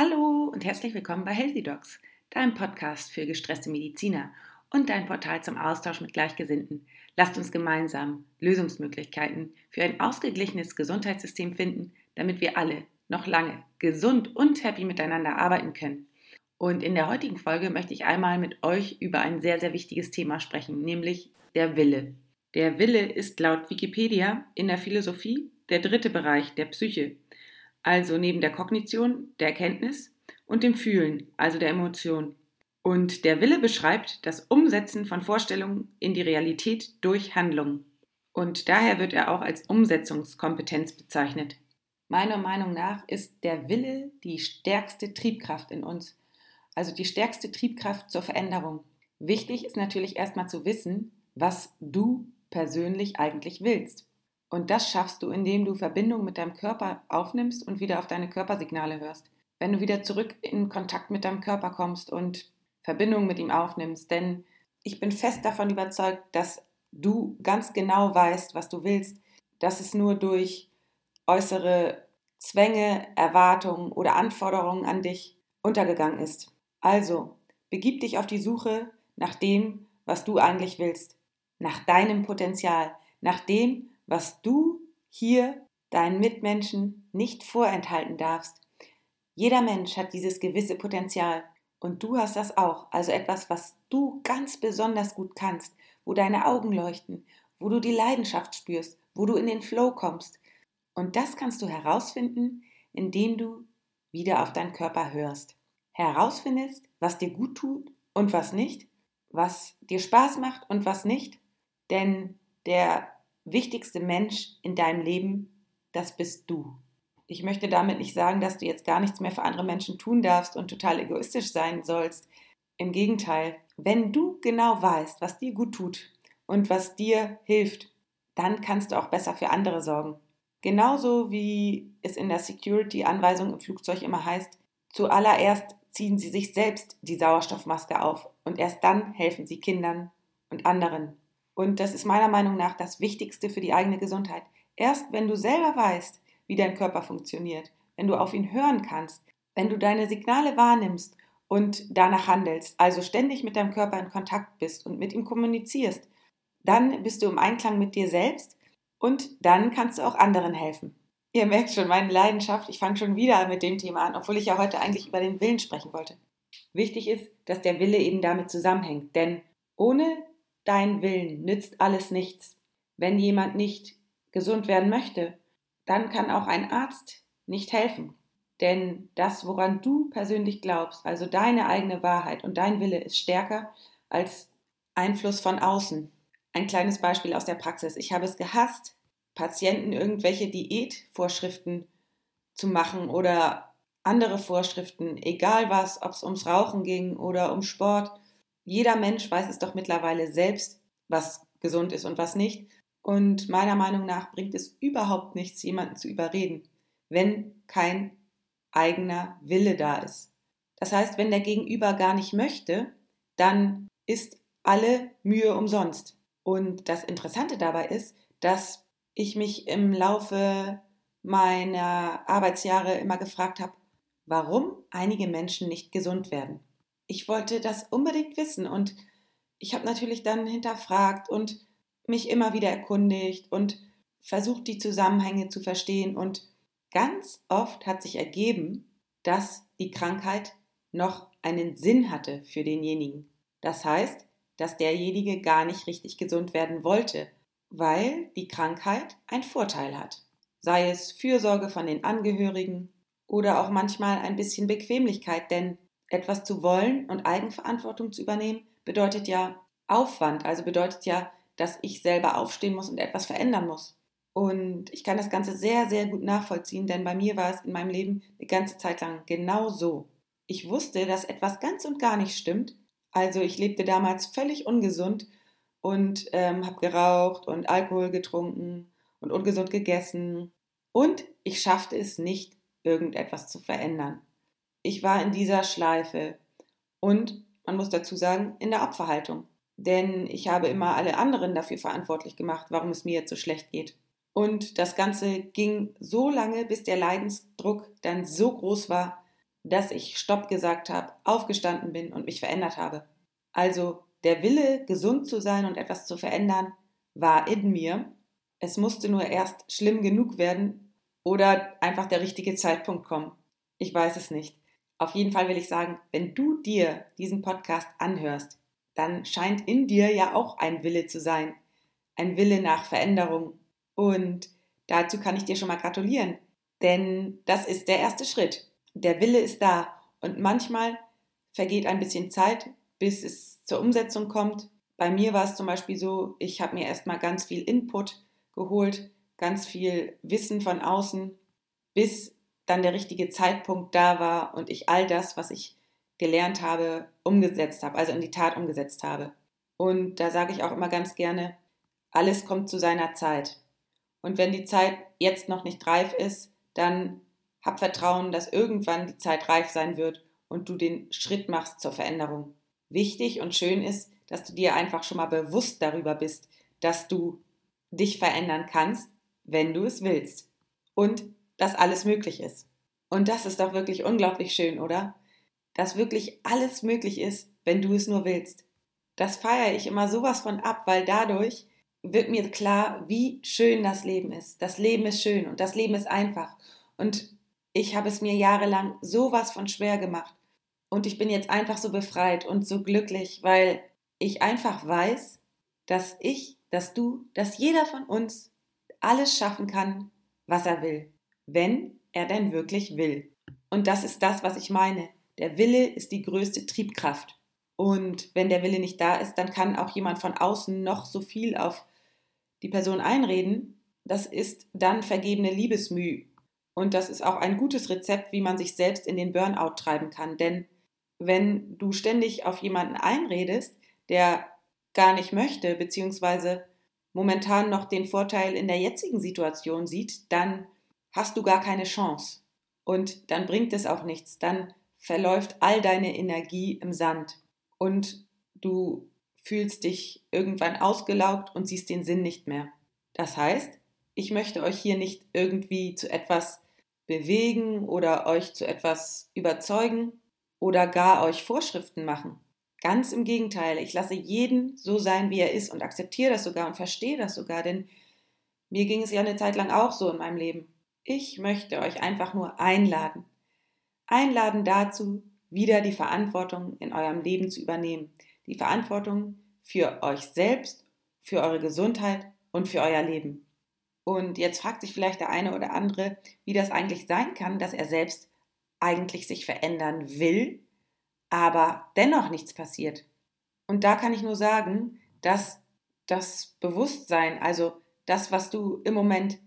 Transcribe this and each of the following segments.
Hallo und herzlich willkommen bei Healthy Docs, deinem Podcast für gestresste Mediziner und dein Portal zum Austausch mit Gleichgesinnten. Lasst uns gemeinsam Lösungsmöglichkeiten für ein ausgeglichenes Gesundheitssystem finden, damit wir alle noch lange gesund und happy miteinander arbeiten können. Und in der heutigen Folge möchte ich einmal mit euch über ein sehr, sehr wichtiges Thema sprechen, nämlich der Wille. Der Wille ist laut Wikipedia in der Philosophie der dritte Bereich der Psyche also neben der Kognition, der Erkenntnis und dem Fühlen, also der Emotion. Und der Wille beschreibt das Umsetzen von Vorstellungen in die Realität durch Handlungen. Und daher wird er auch als Umsetzungskompetenz bezeichnet. Meiner Meinung nach ist der Wille die stärkste Triebkraft in uns, also die stärkste Triebkraft zur Veränderung. Wichtig ist natürlich erstmal zu wissen, was du persönlich eigentlich willst. Und das schaffst du, indem du Verbindung mit deinem Körper aufnimmst und wieder auf deine Körpersignale hörst. Wenn du wieder zurück in Kontakt mit deinem Körper kommst und Verbindung mit ihm aufnimmst. Denn ich bin fest davon überzeugt, dass du ganz genau weißt, was du willst, dass es nur durch äußere Zwänge, Erwartungen oder Anforderungen an dich untergegangen ist. Also, begib dich auf die Suche nach dem, was du eigentlich willst, nach deinem Potenzial, nach dem, was du hier deinen Mitmenschen nicht vorenthalten darfst. Jeder Mensch hat dieses gewisse Potenzial und du hast das auch, also etwas, was du ganz besonders gut kannst, wo deine Augen leuchten, wo du die Leidenschaft spürst, wo du in den Flow kommst. Und das kannst du herausfinden, indem du wieder auf deinen Körper hörst. Herausfindest, was dir gut tut und was nicht, was dir Spaß macht und was nicht. Denn der wichtigste Mensch in deinem Leben, das bist du. Ich möchte damit nicht sagen, dass du jetzt gar nichts mehr für andere Menschen tun darfst und total egoistisch sein sollst. Im Gegenteil, wenn du genau weißt, was dir gut tut und was dir hilft, dann kannst du auch besser für andere sorgen. Genauso wie es in der Security-Anweisung im Flugzeug immer heißt, zuallererst ziehen sie sich selbst die Sauerstoffmaske auf und erst dann helfen sie Kindern und anderen. Und das ist meiner Meinung nach das Wichtigste für die eigene Gesundheit. Erst wenn du selber weißt, wie dein Körper funktioniert, wenn du auf ihn hören kannst, wenn du deine Signale wahrnimmst und danach handelst, also ständig mit deinem Körper in Kontakt bist und mit ihm kommunizierst, dann bist du im Einklang mit dir selbst und dann kannst du auch anderen helfen. Ihr merkt schon meine Leidenschaft, ich fange schon wieder mit dem Thema an, obwohl ich ja heute eigentlich über den Willen sprechen wollte. Wichtig ist, dass der Wille eben damit zusammenhängt, denn ohne dein Willen nützt alles nichts. Wenn jemand nicht gesund werden möchte, dann kann auch ein Arzt nicht helfen. Denn das, woran du persönlich glaubst, also deine eigene Wahrheit und dein Wille, ist stärker als Einfluss von außen. Ein kleines Beispiel aus der Praxis. Ich habe es gehasst, Patienten irgendwelche Diätvorschriften zu machen oder andere Vorschriften, egal was, ob es ums Rauchen ging oder um Sport. Jeder Mensch weiß es doch mittlerweile selbst, was gesund ist und was nicht. Und meiner Meinung nach bringt es überhaupt nichts, jemanden zu überreden, wenn kein eigener Wille da ist. Das heißt, wenn der Gegenüber gar nicht möchte, dann ist alle Mühe umsonst. Und das Interessante dabei ist, dass ich mich im Laufe meiner Arbeitsjahre immer gefragt habe, warum einige Menschen nicht gesund werden ich wollte das unbedingt wissen und ich habe natürlich dann hinterfragt und mich immer wieder erkundigt und versucht, die Zusammenhänge zu verstehen. Und ganz oft hat sich ergeben, dass die Krankheit noch einen Sinn hatte für denjenigen. Das heißt, dass derjenige gar nicht richtig gesund werden wollte, weil die Krankheit einen Vorteil hat. Sei es Fürsorge von den Angehörigen oder auch manchmal ein bisschen Bequemlichkeit, denn etwas zu wollen und Eigenverantwortung zu übernehmen, bedeutet ja Aufwand, also bedeutet ja, dass ich selber aufstehen muss und etwas verändern muss. Und ich kann das Ganze sehr, sehr gut nachvollziehen, denn bei mir war es in meinem Leben eine ganze Zeit lang genau so. Ich wusste, dass etwas ganz und gar nicht stimmt. Also ich lebte damals völlig ungesund und ähm, habe geraucht und Alkohol getrunken und ungesund gegessen. Und ich schaffte es nicht, irgendetwas zu verändern ich war in dieser Schleife und man muss dazu sagen, in der Opferhaltung. Denn ich habe immer alle anderen dafür verantwortlich gemacht, warum es mir jetzt so schlecht geht. Und das Ganze ging so lange, bis der Leidensdruck dann so groß war, dass ich Stopp gesagt habe, aufgestanden bin und mich verändert habe. Also der Wille, gesund zu sein und etwas zu verändern, war in mir. Es musste nur erst schlimm genug werden oder einfach der richtige Zeitpunkt kommen. Ich weiß es nicht. Auf jeden Fall will ich sagen, wenn du dir diesen Podcast anhörst, dann scheint in dir ja auch ein Wille zu sein. Ein Wille nach Veränderung. Und dazu kann ich dir schon mal gratulieren. Denn das ist der erste Schritt. Der Wille ist da. Und manchmal vergeht ein bisschen Zeit, bis es zur Umsetzung kommt. Bei mir war es zum Beispiel so, ich habe mir erstmal ganz viel Input geholt, ganz viel Wissen von außen, bis dann der richtige Zeitpunkt da war und ich all das, was ich gelernt habe, umgesetzt habe, also in die Tat umgesetzt habe. Und da sage ich auch immer ganz gerne, alles kommt zu seiner Zeit. Und wenn die Zeit jetzt noch nicht reif ist, dann hab Vertrauen, dass irgendwann die Zeit reif sein wird und du den Schritt machst zur Veränderung. Wichtig und schön ist, dass du dir einfach schon mal bewusst darüber bist, dass du dich verändern kannst, wenn du es willst. Und dass alles möglich ist. Und das ist doch wirklich unglaublich schön, oder? Dass wirklich alles möglich ist, wenn du es nur willst. Das feiere ich immer sowas von ab, weil dadurch wird mir klar, wie schön das Leben ist. Das Leben ist schön und das Leben ist einfach. Und ich habe es mir jahrelang sowas von schwer gemacht. Und ich bin jetzt einfach so befreit und so glücklich, weil ich einfach weiß, dass ich, dass du, dass jeder von uns alles schaffen kann, was er will wenn er denn wirklich will. Und das ist das, was ich meine. Der Wille ist die größte Triebkraft. Und wenn der Wille nicht da ist, dann kann auch jemand von außen noch so viel auf die Person einreden. Das ist dann vergebene Liebesmüh. Und das ist auch ein gutes Rezept, wie man sich selbst in den Burnout treiben kann. Denn wenn du ständig auf jemanden einredest, der gar nicht möchte, beziehungsweise momentan noch den Vorteil in der jetzigen Situation sieht, dann hast du gar keine Chance. Und dann bringt es auch nichts. Dann verläuft all deine Energie im Sand. Und du fühlst dich irgendwann ausgelaugt und siehst den Sinn nicht mehr. Das heißt, ich möchte euch hier nicht irgendwie zu etwas bewegen oder euch zu etwas überzeugen oder gar euch Vorschriften machen. Ganz im Gegenteil, ich lasse jeden so sein, wie er ist und akzeptiere das sogar und verstehe das sogar, denn mir ging es ja eine Zeit lang auch so in meinem Leben. Ich möchte euch einfach nur einladen. Einladen dazu, wieder die Verantwortung in eurem Leben zu übernehmen. Die Verantwortung für euch selbst, für eure Gesundheit und für euer Leben. Und jetzt fragt sich vielleicht der eine oder andere, wie das eigentlich sein kann, dass er selbst eigentlich sich verändern will, aber dennoch nichts passiert. Und da kann ich nur sagen, dass das Bewusstsein, also das, was du im Moment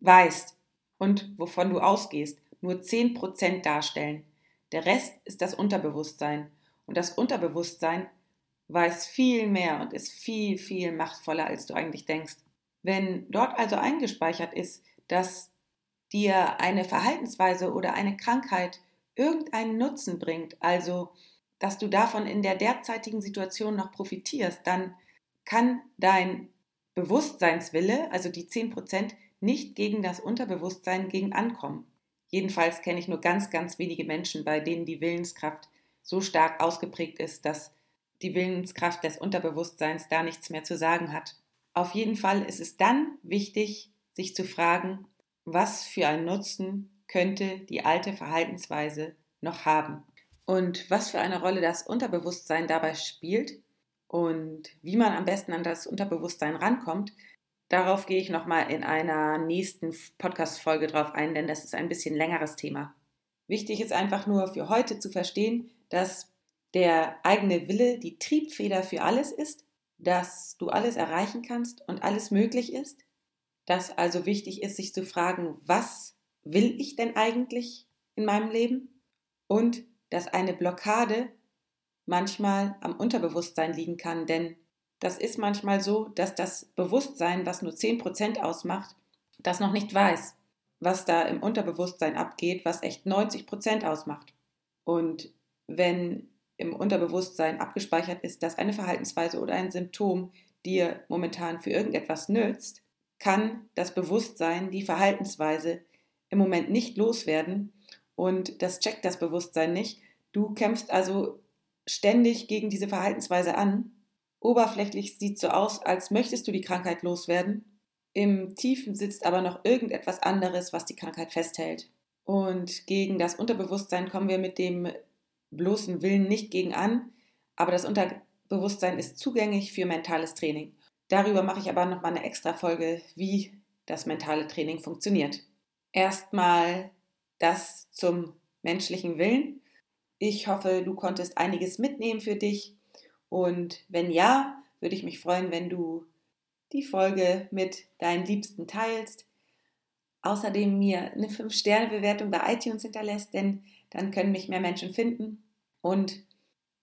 weißt, und wovon du ausgehst, nur 10% darstellen. Der Rest ist das Unterbewusstsein. Und das Unterbewusstsein weiß viel mehr und ist viel, viel machtvoller, als du eigentlich denkst. Wenn dort also eingespeichert ist, dass dir eine Verhaltensweise oder eine Krankheit irgendeinen Nutzen bringt, also dass du davon in der derzeitigen Situation noch profitierst, dann kann dein Bewusstseinswille, also die 10%, nicht gegen das Unterbewusstsein gegen ankommen. Jedenfalls kenne ich nur ganz, ganz wenige Menschen, bei denen die Willenskraft so stark ausgeprägt ist, dass die Willenskraft des Unterbewusstseins da nichts mehr zu sagen hat. Auf jeden Fall ist es dann wichtig, sich zu fragen, was für einen Nutzen könnte die alte Verhaltensweise noch haben und was für eine Rolle das Unterbewusstsein dabei spielt und wie man am besten an das Unterbewusstsein rankommt, Darauf gehe ich nochmal in einer nächsten Podcast-Folge drauf ein, denn das ist ein bisschen längeres Thema. Wichtig ist einfach nur für heute zu verstehen, dass der eigene Wille die Triebfeder für alles ist, dass du alles erreichen kannst und alles möglich ist, dass also wichtig ist, sich zu fragen, was will ich denn eigentlich in meinem Leben und dass eine Blockade manchmal am Unterbewusstsein liegen kann, denn das ist manchmal so, dass das Bewusstsein, was nur 10% ausmacht, das noch nicht weiß, was da im Unterbewusstsein abgeht, was echt 90% ausmacht. Und wenn im Unterbewusstsein abgespeichert ist, dass eine Verhaltensweise oder ein Symptom dir momentan für irgendetwas nützt, kann das Bewusstsein die Verhaltensweise im Moment nicht loswerden und das checkt das Bewusstsein nicht. Du kämpfst also ständig gegen diese Verhaltensweise an. Oberflächlich sieht so aus, als möchtest du die Krankheit loswerden. Im Tiefen sitzt aber noch irgendetwas anderes, was die Krankheit festhält. Und gegen das Unterbewusstsein kommen wir mit dem bloßen Willen nicht gegen an, aber das Unterbewusstsein ist zugänglich für mentales Training. Darüber mache ich aber nochmal eine extra Folge, wie das mentale Training funktioniert. Erstmal das zum menschlichen Willen. Ich hoffe, du konntest einiges mitnehmen für dich. Und wenn ja, würde ich mich freuen, wenn du die Folge mit deinen Liebsten teilst. Außerdem mir eine 5-Sterne-Bewertung bei iTunes hinterlässt, denn dann können mich mehr Menschen finden. Und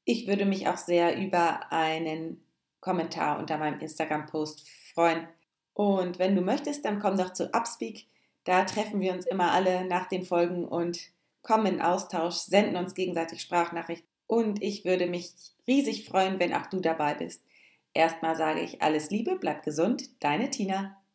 ich würde mich auch sehr über einen Kommentar unter meinem Instagram-Post freuen. Und wenn du möchtest, dann komm doch zu Upspeak. Da treffen wir uns immer alle nach den Folgen und kommen in Austausch, senden uns gegenseitig Sprachnachrichten. Und ich würde mich riesig freuen, wenn auch du dabei bist. Erstmal sage ich alles Liebe, bleib gesund, deine Tina.